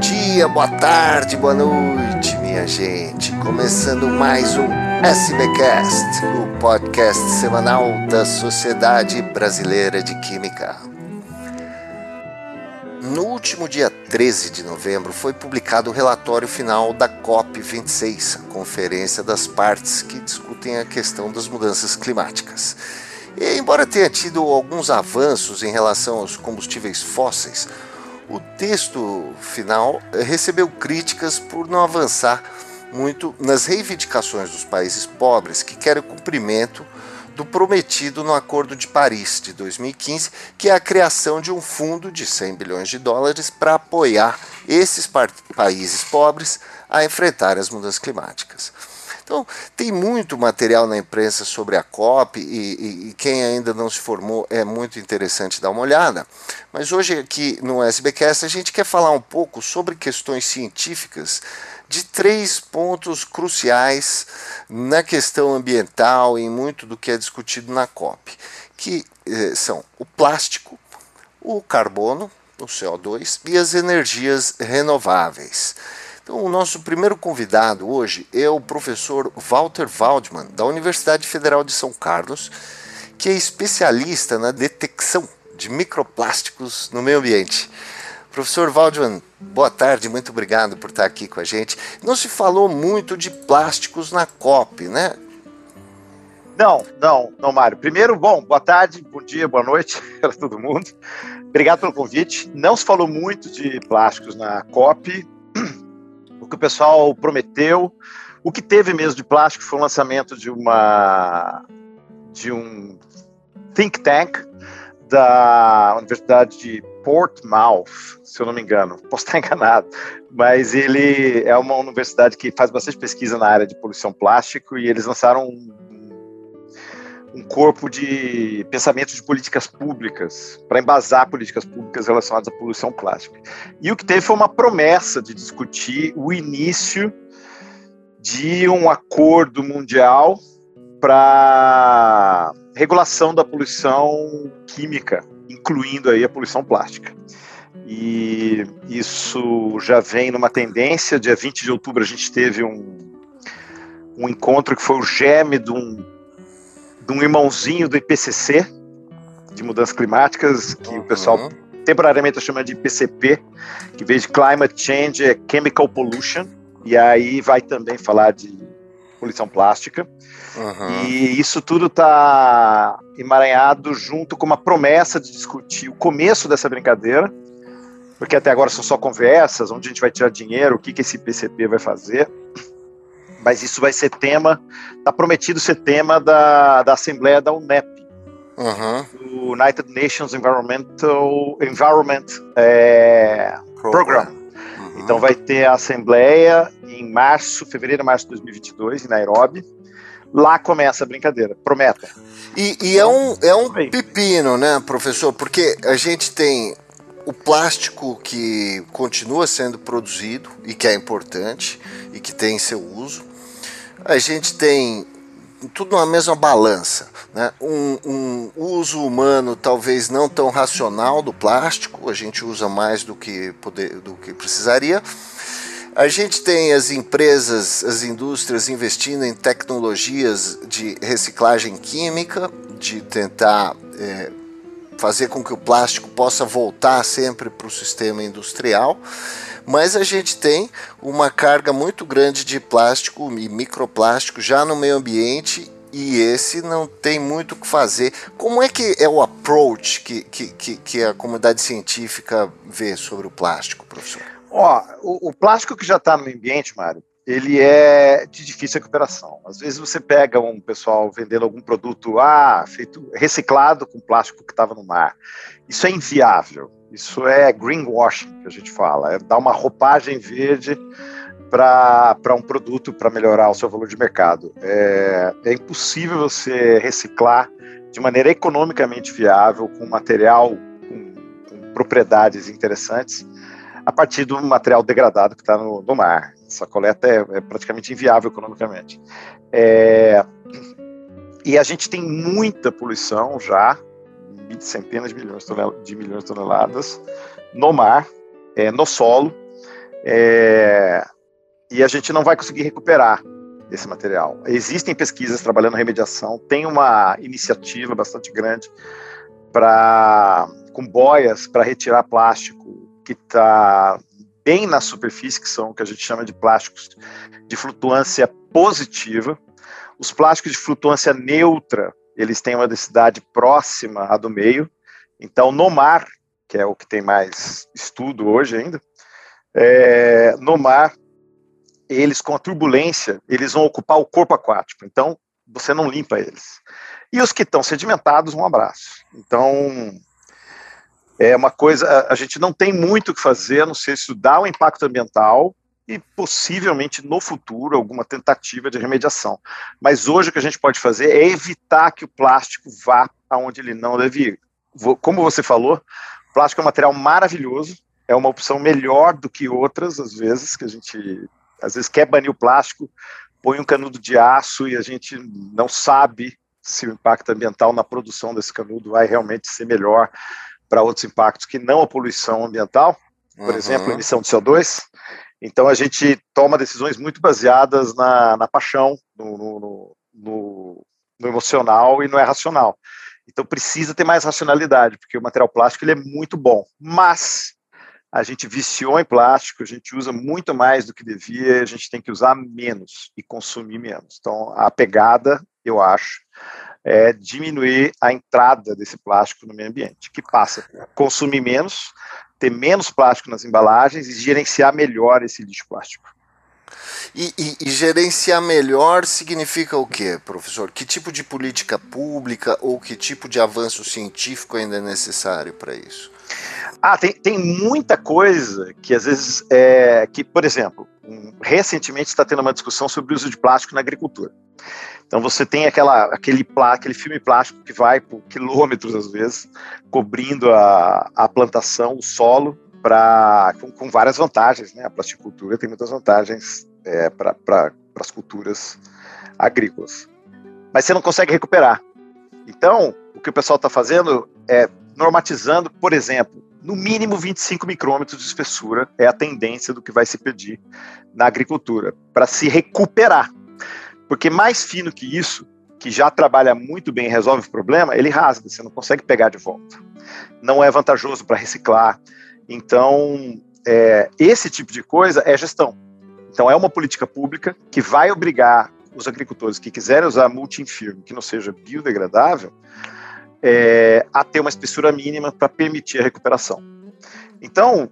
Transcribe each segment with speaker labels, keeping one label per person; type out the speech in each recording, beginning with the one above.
Speaker 1: dia, boa tarde, boa noite, minha gente. Começando mais um SBcast, o podcast semanal da Sociedade Brasileira de Química. No último dia 13 de novembro foi publicado o relatório final da COP26, a conferência das partes que discutem a questão das mudanças climáticas. E, embora tenha tido alguns avanços em relação aos combustíveis fósseis, o texto final recebeu críticas por não avançar muito nas reivindicações dos países pobres que querem o cumprimento do prometido no Acordo de Paris de 2015, que é a criação de um fundo de 100 bilhões de dólares para apoiar esses países pobres a enfrentar as mudanças climáticas. Então, tem muito material na imprensa sobre a COP e, e, e, quem ainda não se formou é muito interessante dar uma olhada. Mas hoje aqui no SBcast a gente quer falar um pouco sobre questões científicas de três pontos cruciais na questão ambiental e em muito do que é discutido na COP, que eh, são o plástico, o carbono, o CO2 e as energias renováveis. Então, o nosso primeiro convidado hoje é o professor Walter Waldman, da Universidade Federal de São Carlos, que é especialista na detecção de microplásticos no meio ambiente. Professor Waldman, boa tarde, muito obrigado por estar aqui com a gente. Não se falou muito de plásticos na COP, né?
Speaker 2: Não, não, não, Mário. Primeiro, bom, boa tarde, bom dia, boa noite para todo mundo. Obrigado pelo convite. Não se falou muito de plásticos na COP, que o pessoal prometeu. O que teve mesmo de plástico foi o lançamento de uma de um think tank da Universidade de Portsmouth, se eu não me engano, posso estar enganado, mas ele é uma universidade que faz bastante pesquisa na área de poluição plástico e eles lançaram um um corpo de pensamento de políticas públicas, para embasar políticas públicas relacionadas à poluição plástica. E o que teve foi uma promessa de discutir o início de um acordo mundial para regulação da poluição química, incluindo aí a poluição plástica. E isso já vem numa tendência. Dia 20 de outubro a gente teve um, um encontro que foi o geme de um de um irmãozinho do IPCC, de mudanças climáticas, que uhum. o pessoal temporariamente está chamando de IPCP, que veio de Climate Change é Chemical Pollution, e aí vai também falar de poluição plástica. Uhum. E isso tudo está emaranhado junto com uma promessa de discutir o começo dessa brincadeira, porque até agora são só conversas, onde a gente vai tirar dinheiro, o que, que esse IPCP vai fazer mas isso vai ser tema, está prometido ser tema da, da Assembleia da UNEP, uhum. United Nations Environmental Environment é, Program. Program. Uhum. Então vai ter a Assembleia em março, fevereiro, março de 2022, em Nairobi. Lá começa a brincadeira, prometa.
Speaker 1: E, e é um, é um pepino, né, professor? Porque a gente tem o plástico que continua sendo produzido e que é importante e que tem seu uso a gente tem tudo na mesma balança. Né? Um, um, uso humano talvez não tão racional do plástico, a gente usa mais do que, poder, do que precisaria. A gente tem as empresas, as indústrias investindo em tecnologias de reciclagem química, de tentar é, fazer com que o plástico possa voltar sempre para o sistema industrial mas a gente tem uma carga muito grande de plástico e microplástico já no meio ambiente e esse não tem muito o que fazer. Como é que é o approach que, que, que a comunidade científica vê sobre o plástico, professor?
Speaker 2: Ó, o, o plástico que já está no ambiente, Mário, ele é de difícil recuperação. Às vezes você pega um pessoal vendendo algum produto ah, feito reciclado com plástico que estava no mar. Isso é inviável. Isso é greenwashing que a gente fala, é dar uma roupagem verde para um produto para melhorar o seu valor de mercado. É, é impossível você reciclar de maneira economicamente viável, com material com, com propriedades interessantes, a partir do material degradado que está no, no, mar. Essa coleta é, é praticamente inviável economicamente. É, e a gente tem muita poluição já, centenas de milhões de milhões de toneladas no mar, é, no solo, é, e a gente não vai conseguir recuperar esse material. Existem pesquisas trabalhando remediação, tem uma iniciativa bastante grande para com boias para retirar plástico que está bem na superfície, que são o que a gente chama de plásticos de flutuância positiva. Os plásticos de flutuância neutra, eles têm uma densidade próxima à do meio. Então, no mar, que é o que tem mais estudo hoje ainda, é, no mar, eles com a turbulência, eles vão ocupar o corpo aquático. Então, você não limpa eles. E os que estão sedimentados, um abraço. Então, é uma coisa, a gente não tem muito o que fazer, a não ser estudar o impacto ambiental e possivelmente no futuro alguma tentativa de remediação. Mas hoje o que a gente pode fazer é evitar que o plástico vá aonde ele não deve ir. Como você falou, plástico é um material maravilhoso, é uma opção melhor do que outras, às vezes, que a gente às vezes quer banir o plástico, põe um canudo de aço e a gente não sabe se o impacto ambiental na produção desse canudo vai realmente ser melhor para outros impactos que não a poluição ambiental, por uhum. exemplo, a emissão de CO2. Então a gente toma decisões muito baseadas na, na paixão, no, no, no, no, emocional e não é racional. Então precisa ter mais racionalidade, porque o material plástico ele é muito bom, mas a gente viciou em plástico, a gente usa muito mais do que devia, a gente tem que usar menos e consumir menos. Então a pegada, eu acho, é, diminuir a entrada desse plástico no meio ambiente, que passa por consumir menos, ter menos plástico nas embalagens e gerenciar melhor esse lixo plástico.
Speaker 1: E, e, e, gerenciar melhor significa o quê, professor? Que tipo de política pública ou que tipo de avanço científico ainda é necessário para isso?
Speaker 2: Ah, tem, tem muita coisa que às vezes é que, por exemplo, recentemente está tendo uma discussão sobre o uso de plástico na agricultura. Então você tem aquela, aquele, aquele filme plástico que vai por quilômetros às vezes, cobrindo a, a plantação, o solo, pra, com, com várias vantagens. Né? A plasticultura tem muitas vantagens é, para pra, as culturas agrícolas. Mas você não consegue recuperar. Então, o que o pessoal está fazendo é normatizando, por exemplo, no mínimo 25 micrômetros de espessura é a tendência do que vai se pedir na agricultura, para se recuperar. Porque mais fino que isso, que já trabalha muito bem e resolve o problema, ele rasga, você não consegue pegar de volta. Não é vantajoso para reciclar. Então, é, esse tipo de coisa é gestão. Então, é uma política pública que vai obrigar os agricultores que quiserem usar multi-infirme, que não seja biodegradável, é, a ter uma espessura mínima para permitir a recuperação. Então,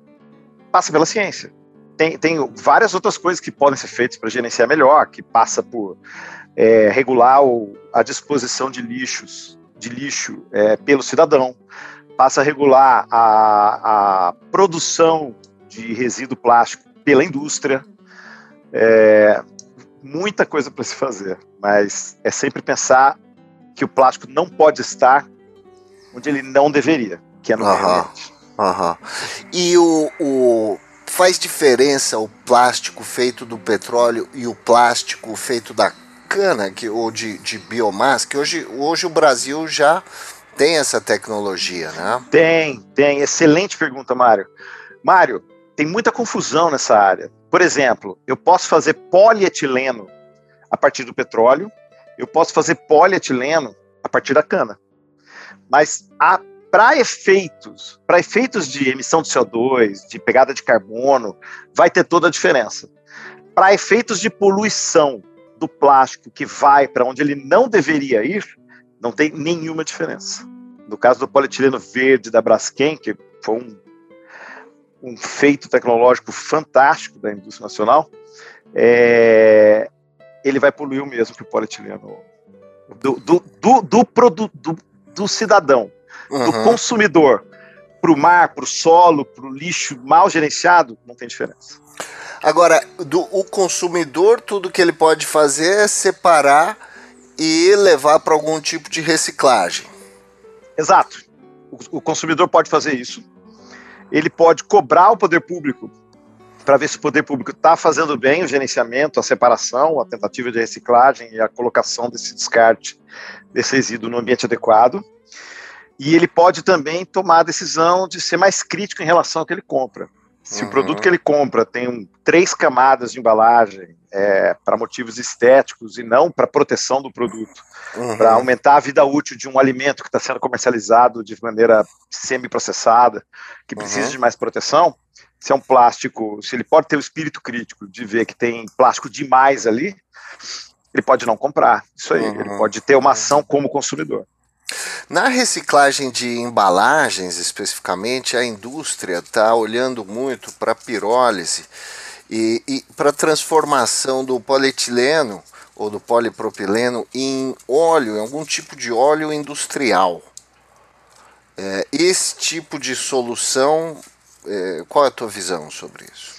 Speaker 2: passa pela ciência tem, tem várias outras coisas que podem ser feitas para gerenciar melhor, que passa por é, regular o, a disposição de lixos, de lixo é, pelo cidadão, passa a regular a, a produção de resíduo plástico pela indústria. É, muita coisa para se fazer, mas é sempre pensar que o plástico não pode estar onde ele não deveria, que é no meio ambiente.
Speaker 1: Uhum. E o, o, faz diferença o plástico feito do petróleo e o plástico feito da cana que, ou de, de biomassa? Que hoje, hoje o Brasil já tem essa tecnologia, né?
Speaker 2: Tem, tem. Excelente pergunta, Mário. Mário, tem muita confusão nessa área. Por exemplo, eu posso fazer polietileno a partir do petróleo, eu posso fazer polietileno a partir da cana. Mas a para efeitos, para efeitos de emissão de CO2, de pegada de carbono, vai ter toda a diferença. Para efeitos de poluição do plástico que vai para onde ele não deveria ir, não tem nenhuma diferença. No caso do polietileno verde da Braskem, que foi um, um feito tecnológico fantástico da indústria nacional, é, ele vai poluir o mesmo que o polietileno do, do, do, do, do, do cidadão uhum. do consumidor para o mar, para o solo, para o lixo mal gerenciado, não tem diferença.
Speaker 1: Agora, do o consumidor, tudo que ele pode fazer é separar e levar para algum tipo de reciclagem.
Speaker 2: Exato. O, o consumidor pode fazer isso. Ele pode cobrar o poder público para ver se o poder público está fazendo bem o gerenciamento, a separação, a tentativa de reciclagem e a colocação desse descarte desse resíduo no ambiente adequado. E ele pode também tomar a decisão de ser mais crítico em relação ao que ele compra. Se uhum. o produto que ele compra tem um, três camadas de embalagem é, para motivos estéticos e não para proteção do produto, uhum. para aumentar a vida útil de um alimento que está sendo comercializado de maneira semi-processada, que precisa uhum. de mais proteção, se é um plástico, se ele pode ter o espírito crítico de ver que tem plástico demais ali, ele pode não comprar. Isso aí, ele uhum. pode ter uma ação como consumidor.
Speaker 1: Na reciclagem de embalagens, especificamente, a indústria está olhando muito para a pirólise e, e para a transformação do polietileno ou do polipropileno em óleo, em algum tipo de óleo industrial. É, esse tipo de solução, é, qual é a tua visão sobre isso?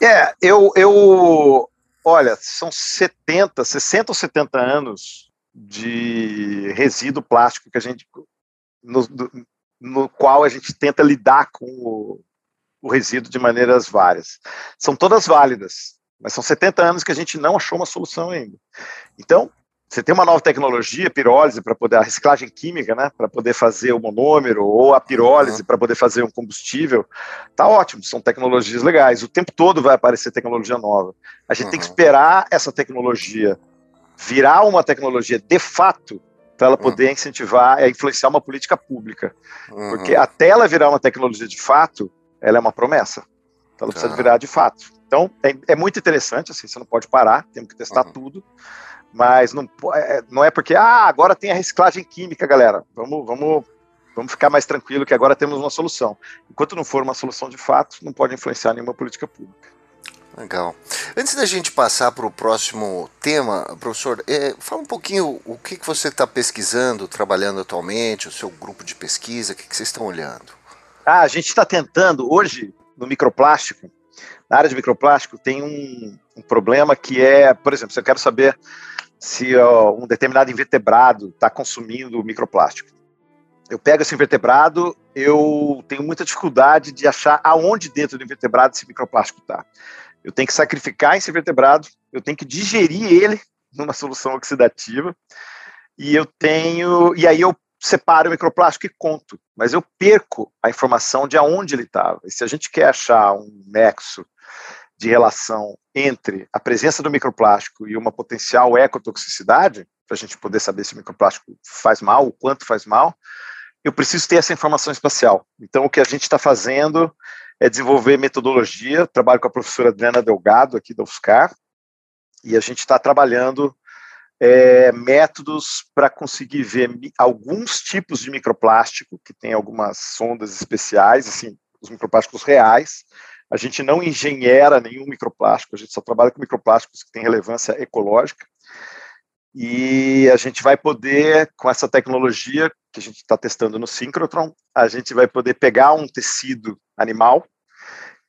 Speaker 2: É, eu, eu olha, são 70, 60 ou 70 anos de resíduo plástico que a gente no, no qual a gente tenta lidar com o, o, resíduo de maneiras várias. São todas válidas, mas são 70 anos que a gente não achou uma solução ainda. Então, você tem uma nova tecnologia, pirólise, para poder a reciclagem química, né, para poder fazer o monômero, ou a pirólise uhum. para poder fazer um combustível, tá ótimo, são tecnologias legais. O tempo todo vai aparecer tecnologia nova. A gente uhum. tem que esperar essa tecnologia virar uma tecnologia de fato para ela poder uhum. incentivar, é, influenciar uma política pública. Uhum. Porque até ela virar uma tecnologia de fato, ela é uma promessa. Então ela precisa tá. virar de fato. Então é, é, muito interessante, assim, você não pode parar, temos que testar uhum. tudo. Mas não, é, não é porque, ah, agora tem a reciclagem química, galera. Vamos, vamos, vamos ficar mais tranquilo que agora temos uma solução. Enquanto não for uma solução de fato, não pode influenciar nenhuma política pública.
Speaker 1: Legal. Antes da gente passar para o próximo tema, professor, é, fala um pouquinho o que, que você está pesquisando, trabalhando atualmente, o seu grupo de pesquisa, o que, que vocês estão olhando?
Speaker 2: Ah, a gente está tentando, hoje, no microplástico, na área de microplástico, tem um, um problema que é, por exemplo, se eu quero saber se ó, um determinado invertebrado está consumindo microplástico. Eu pego esse invertebrado, eu tenho muita dificuldade de achar aonde dentro do invertebrado esse microplástico está eu tenho que sacrificar esse vertebrado, eu tenho que digerir ele numa solução oxidativa, e eu tenho. E aí eu separo o microplástico e conto, mas eu perco a informação de aonde ele estava. E se a gente quer achar um nexo de relação entre a presença do microplástico e uma potencial ecotoxicidade, para a gente poder saber se o microplástico faz mal, o quanto faz mal, eu preciso ter essa informação espacial. Então, o que a gente está fazendo é desenvolver metodologia. Trabalho com a professora Adriana Delgado, aqui da UFSCar, e a gente está trabalhando é, métodos para conseguir ver alguns tipos de microplástico, que tem algumas sondas especiais, assim, os microplásticos reais. A gente não engenheira nenhum microplástico, a gente só trabalha com microplásticos que têm relevância ecológica. E a gente vai poder, com essa tecnologia que a gente está testando no síncrotron, a gente vai poder pegar um tecido animal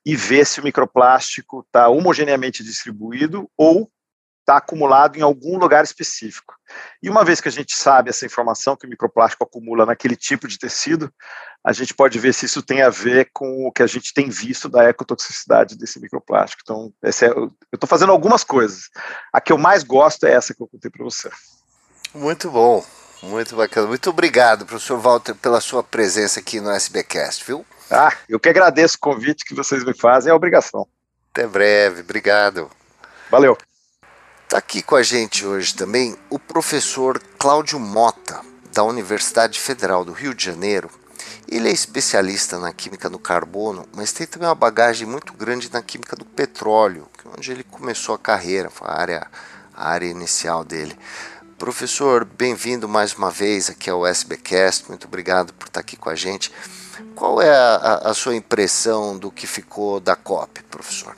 Speaker 2: e ver se o microplástico está homogeneamente distribuído ou está acumulado em algum lugar específico. E uma vez que a gente sabe essa informação que o microplástico acumula naquele tipo de tecido, a gente pode ver se isso tem a ver com o que a gente tem visto da ecotoxicidade desse microplástico. Então, é, eu estou fazendo algumas coisas. A que eu mais gosto é essa que eu contei para você.
Speaker 1: Muito bom, muito bacana. Muito obrigado, professor Walter, pela sua presença aqui no SBcast, viu?
Speaker 2: Ah, eu que agradeço o convite que vocês me fazem, é obrigação.
Speaker 1: Até breve, obrigado.
Speaker 2: Valeu.
Speaker 1: Está aqui com a gente hoje também o professor Cláudio Mota, da Universidade Federal do Rio de Janeiro. Ele é especialista na química do carbono, mas tem também uma bagagem muito grande na química do petróleo, é onde ele começou a carreira, a área, a área inicial dele. Professor, bem-vindo mais uma vez aqui ao SBcast, muito obrigado por estar aqui com a gente. Qual é a, a sua impressão do que ficou da COP, professor?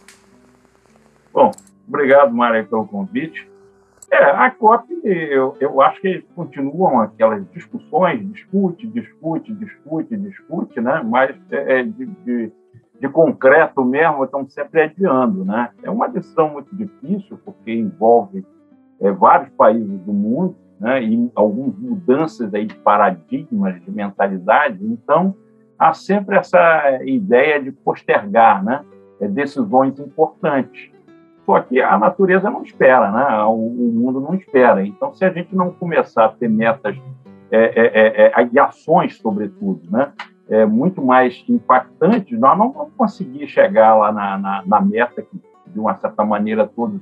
Speaker 3: Bom, Obrigado, Mário, pelo convite. É, a COP, eu, eu acho que continuam aquelas discussões, discute, discute, discute, discute, né? mas é, é, de, de, de, concreto mesmo estão sempre adiando. Né? É uma decisão muito difícil, porque envolve é, vários países do mundo né? e algumas mudanças aí de paradigmas, de mentalidade. Então, há sempre essa ideia de postergar né? É, decisões importantes. Só que a natureza não espera, né? o, o mundo não espera. Então, se a gente não começar a ter metas é, é, é, é e ações, sobretudo, né? é, muito mais impactantes, nós não vamos conseguir chegar lá na, na, na meta que, de uma certa maneira, todos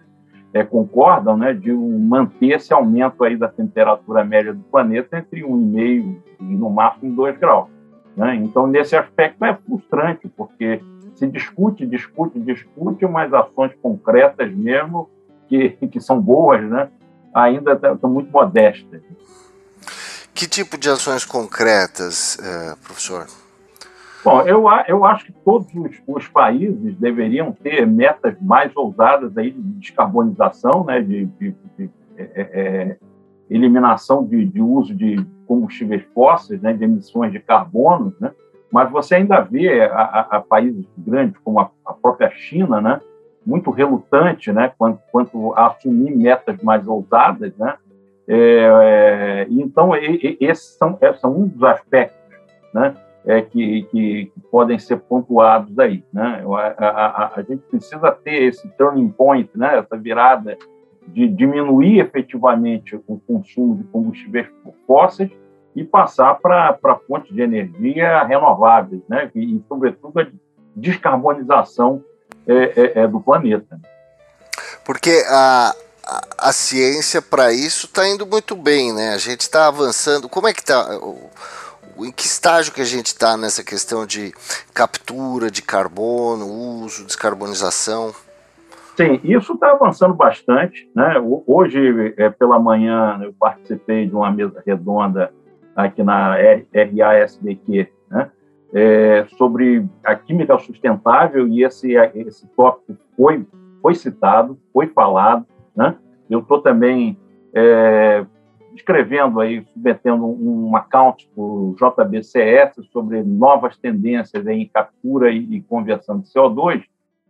Speaker 3: é, concordam, né, de manter esse aumento aí da temperatura média do planeta entre 1,5 e no máximo 2 graus. Né? Então, nesse aspecto é frustrante, porque se discute, discute, discute, mas ações concretas mesmo, que, que são boas, né, ainda estão muito modestas.
Speaker 1: Que tipo de ações concretas, eh, professor?
Speaker 3: Bom, eu, eu acho que todos os, os, países deveriam ter metas mais ousadas aí de descarbonização, né, de, de, de é, é, eliminação de, de, uso de combustíveis fósseis, né, de emissões de carbono, né, mas você ainda vê a, a, a países grandes como a, a, própria China, né, muito relutante, né, quanto, quanto a assumir metas mais ousadas, né, é, é então e, e, esses são, é, são um dos aspectos, né, é, que, que, que, podem ser pontuados aí. Né? A, a, gente precisa ter esse turning point, né? essa virada de diminuir efetivamente o consumo de combustíveis fósseis e passar para fontes de energia renováveis, né? e, e sobretudo, a descarbonização é, é, é do planeta.
Speaker 1: Porque a, a, a ciência para isso está indo muito bem, né? A gente está avançando. Como é que está em que estágio que a gente está nessa questão de captura de carbono, uso, descarbonização?
Speaker 3: Sim, isso está avançando bastante. Né? Hoje, é, pela manhã, eu participei de uma mesa redonda aqui na RASBQ, né? É, sobre a química sustentável e esse, esse tópico foi, foi citado, foi falado. Né? Eu estou também é, escrevendo aí, submetendo um account para o JBCS sobre novas tendências em captura e, e conversão de CO2,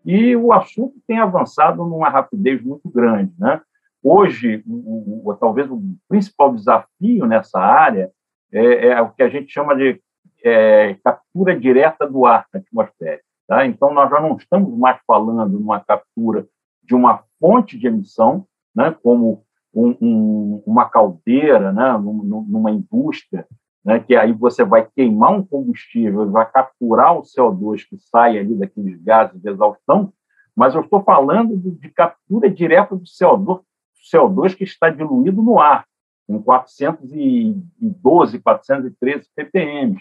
Speaker 3: e o assunto tem avançado numa rapidez muito grande. Né? Hoje, o, o, talvez o principal desafio nessa área é, é, o que a gente chama de é, captura direta do ar atmosférico. Tá? Então, nós já não estamos mais falando numa captura de uma fonte de emissão, né, como um, um, uma caldeira, né, numa indústria, né, que aí você vai queimar um combustível, vai capturar o CO2 que sai ali daqueles gases de exaustão, mas eu estou falando de, de captura direta do CO2, CO2 que está diluído no ar, em 412, 413 ppm.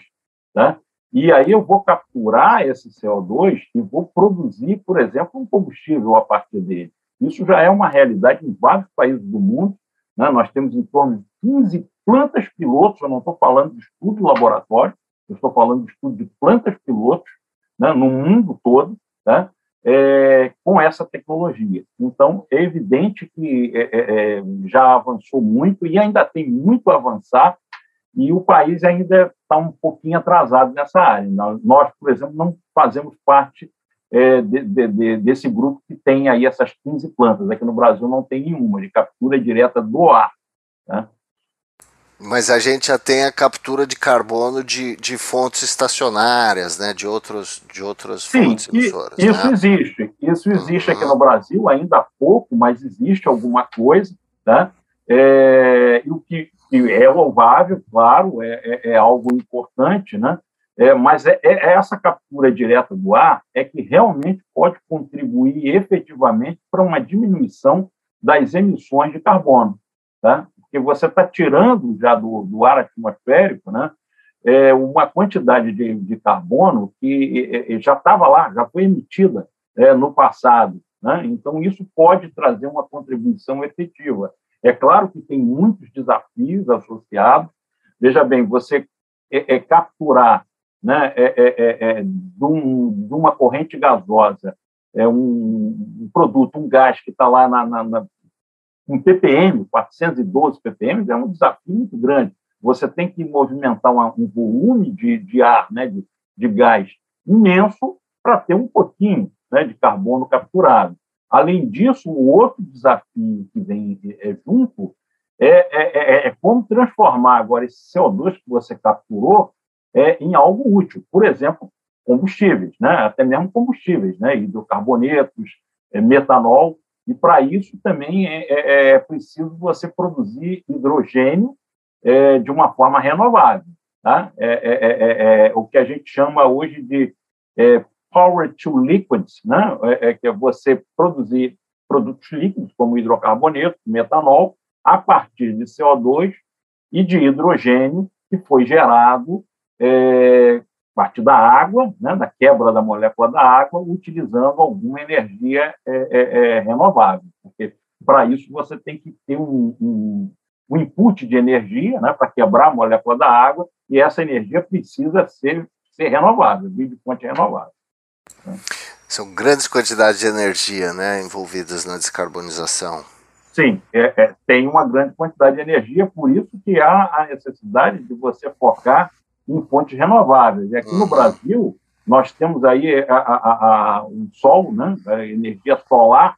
Speaker 3: Tá? E aí eu vou capturar esse CO2 e vou produzir, por exemplo, um combustível a partir dele. Isso já é uma realidade em vários países do mundo. Né? Nós temos em torno de 15 plantas pilotos, eu não estou falando de estudo de laboratório, eu estou falando de estudo de plantas pilotos né? no mundo todo, tá? É, com essa tecnologia. Então, é evidente que é, é, é já avançou muito e ainda tem muito a avançar, e o país ainda está um pouquinho atrasado nessa área. Nós, por exemplo, não fazemos parte é, de, de, desse grupo que tem aí essas 15 plantas. Aqui no Brasil não tem nenhuma, de captura direta do ar. Né?
Speaker 1: Mas a gente já tem a captura de carbono de, de fontes estacionárias, né? de, outros, de outras Sim, fontes
Speaker 3: emissoras. Isso né? existe. Isso existe uhum. aqui no Brasil, ainda há pouco, mas existe alguma coisa. Né? É, e o que, é louvável, claro, é, é, é algo importante, né? É, mas é, é, essa captura direta do ar é que realmente pode contribuir efetivamente para uma diminuição das emissões de carbono, tá? Porque você está tirando já do, do, ar atmosférico, né? É, uma quantidade de, de carbono que já estava lá, já foi emitida é, no passado, né? Então isso pode trazer uma contribuição efetiva. É claro que tem muitos desafios associados. Veja bem, você é, é capturar né, é, é, é, é, de, um, de, uma corrente gasosa, é um, um produto, um gás que está lá na, na, na, um ppm, 412 ppm, é um desafio muito grande. Você tem que movimentar um volume de, de ar, né, de, de gás imenso, para ter um pouquinho né, de carbono capturado. Além disso, o outro desafio que vem é, junto é, é, é, como transformar agora esse CO2 que você capturou é, em algo útil. Por exemplo, combustíveis, né? até mesmo combustíveis, né? hidrocarbonetos, é, metanol, e para isso também é, é, é, preciso você produzir hidrogênio é, de uma forma renovável. tá? é, é, é, o que a gente chama hoje de power to liquids, né? é, que é você produzir produtos líquidos, como hidrocarboneto, metanol, a partir de CO2 e de hidrogênio que foi gerado é, a partir da água, né, da quebra da molécula da água, utilizando alguma energia é, é, é renovável. Porque para isso você tem que ter um, um, um input de energia né, para quebrar a molécula da água, e essa energia precisa ser, ser renovável, vir de fonte renovável.
Speaker 1: Né. São grandes quantidades de energia né, envolvidas na descarbonização.
Speaker 3: Sim, é, é, tem uma grande quantidade de energia, por isso que há a necessidade de você focar em fontes renováveis. E aqui uhum. no Brasil, nós temos aí a, a, a, o sol, né, a energia solar,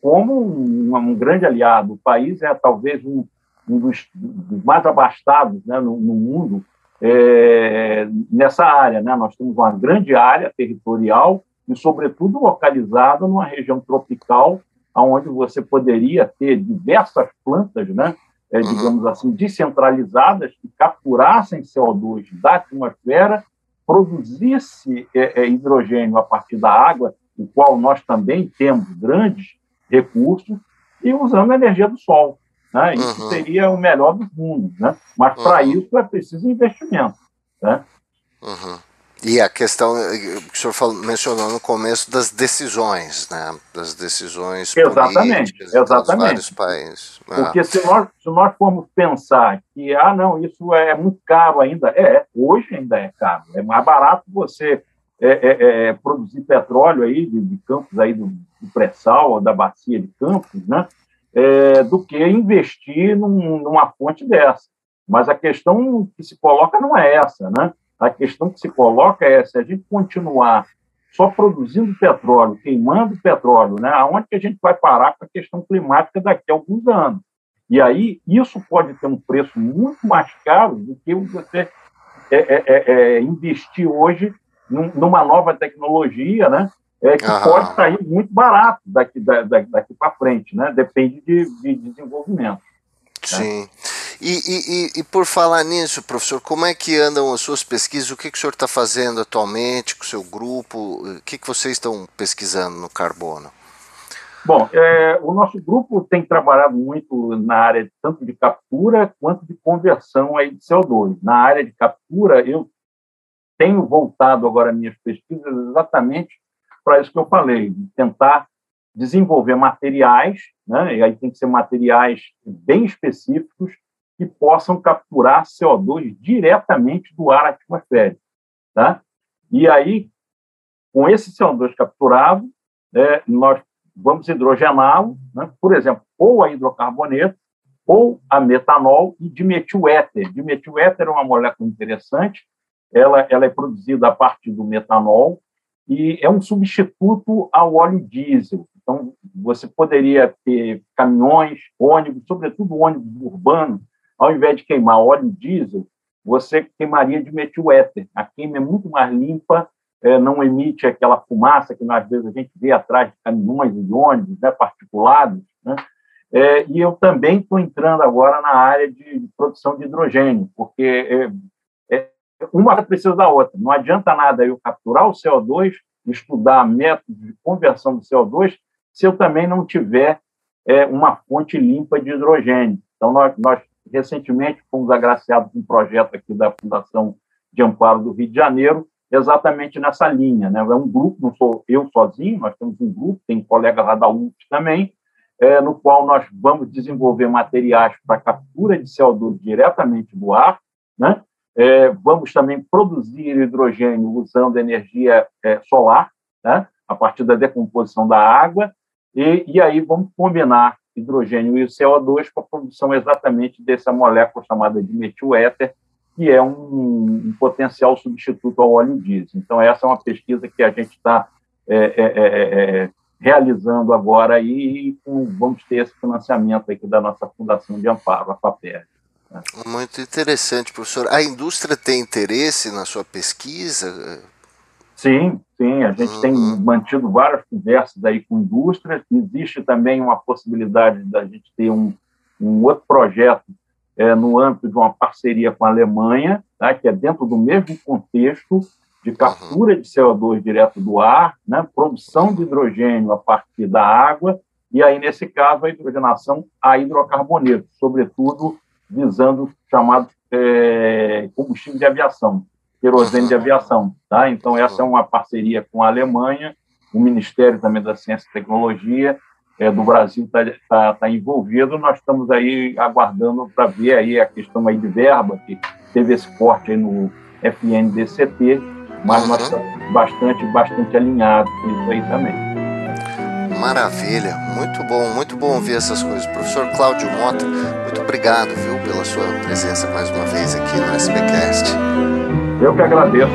Speaker 3: como um, um, grande aliado. O país é talvez um, um dos, dos, mais abastados né, no, no mundo é, nessa área. Né? Nós temos uma grande área territorial e, sobretudo, localizada numa região tropical, onde você poderia ter diversas plantas, né, é, uhum. digamos assim, descentralizadas que capturassem CO2 da atmosfera, produzisse é, é, hidrogênio a partir da água, o qual nós também temos grandes recursos, e usando a energia do sol. Né? Isso uhum. seria o melhor dos mundos. Né? Mas, uhum. para isso, é preciso investimento. Né?
Speaker 1: Uhum. E a questão que o senhor falou, mencionou no começo das decisões, né? das decisões
Speaker 3: exatamente, exatamente. vários
Speaker 1: países.
Speaker 3: Ah. Porque se nós, se nós formos pensar que, ah, não, isso é muito caro ainda, é, hoje ainda é caro, é mais barato você é, é, é, produzir petróleo aí de, de campos aí do, do pré-sal ou da bacia de campos, né? É, do que investir num, numa fonte dessa. Mas a questão que se coloca não é essa, né? A questão que se coloca é se a gente continuar só produzindo petróleo, queimando petróleo, né? aonde que a gente vai parar com a questão climática daqui a alguns anos? E aí, isso pode ter um preço muito mais caro do que você é, é, é, é investir hoje num, numa nova tecnologia, né? É, que uhum. pode sair muito barato daqui, da, daqui para frente, né? Depende de, de desenvolvimento.
Speaker 1: Sim. Né? E, e, e, por falar nisso, professor, como é que andam as suas pesquisas? O que, que o senhor está fazendo atualmente com o seu grupo? O que, que vocês estão pesquisando no carbono?
Speaker 3: Bom, é, o nosso grupo tem trabalhado muito na área tanto de captura quanto de conversão aí de CO2. Na área de captura, eu tenho voltado agora minhas pesquisas exatamente para isso que eu falei, de tentar desenvolver materiais, né, e aí tem que ser materiais bem específicos, que possam capturar CO2 diretamente do ar atmosférico. Tá? E aí, com esse CO2 capturado, é, nós vamos hidrogená-lo, né? por exemplo, ou a hidrocarboneto, ou a metanol e dimetil-éter. Dimetil-éter é uma molécula interessante, ela, ela é produzida a partir do metanol e é um substituto ao óleo diesel. Então, você poderia ter caminhões, ônibus, sobretudo ônibus urbanos, ao invés de queimar óleo diesel, você queimaria de metil-éter. A queima é muito mais limpa, é, não emite aquela fumaça que às vezes a gente vê atrás de caminhões e ônibus né, particulados. Né? É, e eu também estou entrando agora na área de, de produção de hidrogênio, porque é, é, uma precisa da outra. Não adianta nada eu capturar o CO2, estudar métodos de conversão do CO2, se eu também não tiver é, uma fonte limpa de hidrogênio. Então, nós, nós recentemente fomos agraciados com um projeto aqui da Fundação de Amparo do Rio de Janeiro, exatamente nessa linha. Né? É um grupo, não sou eu sozinho, nós temos um grupo, tem colegas lá da UF também, é, no qual nós vamos desenvolver materiais para captura de CO2 diretamente do ar, né? É, vamos também produzir hidrogênio usando energia é, solar, né? a partir da decomposição da água, e, e aí vamos combinar hidrogênio e CO2 para a produção exatamente dessa molécula chamada de metil-éter, que é um, um, potencial substituto ao óleo diesel. Então, essa é uma pesquisa que a gente está é é, é, é, é, realizando agora e vamos ter esse financiamento aqui da nossa Fundação de Amparo, a FAPER.
Speaker 1: Né? Muito interessante, professor. A indústria tem interesse na sua pesquisa?
Speaker 3: Sim, sim, a gente uhum. tem mantido várias conversas aí com indústrias. Existe também uma possibilidade da gente ter um, um outro projeto é, no âmbito de uma parceria com a Alemanha, tá, que é dentro do mesmo contexto de captura de CO2 direto do ar, né, produção de hidrogênio a partir da água, e aí, nesse caso, a hidrogenação a hidrocarbonetos, sobretudo visando chamados é, combustível de aviação, querosene de aviação. Tá? Então, essa é uma parceria com a Alemanha, o Ministério também da Ciência e Tecnologia é, do Brasil está tá, tá envolvido. Nós estamos aí aguardando para ver aí a questão aí de verba, que teve esse corte aí no FNDCT, mas nós estamos bastante, bastante alinhados com isso aí também.
Speaker 1: Maravilha, muito bom, muito bom ouvir essas coisas. Professor Cláudio Mota, muito obrigado, viu, pela sua presença mais uma vez aqui no SBcast.
Speaker 3: Eu que agradeço.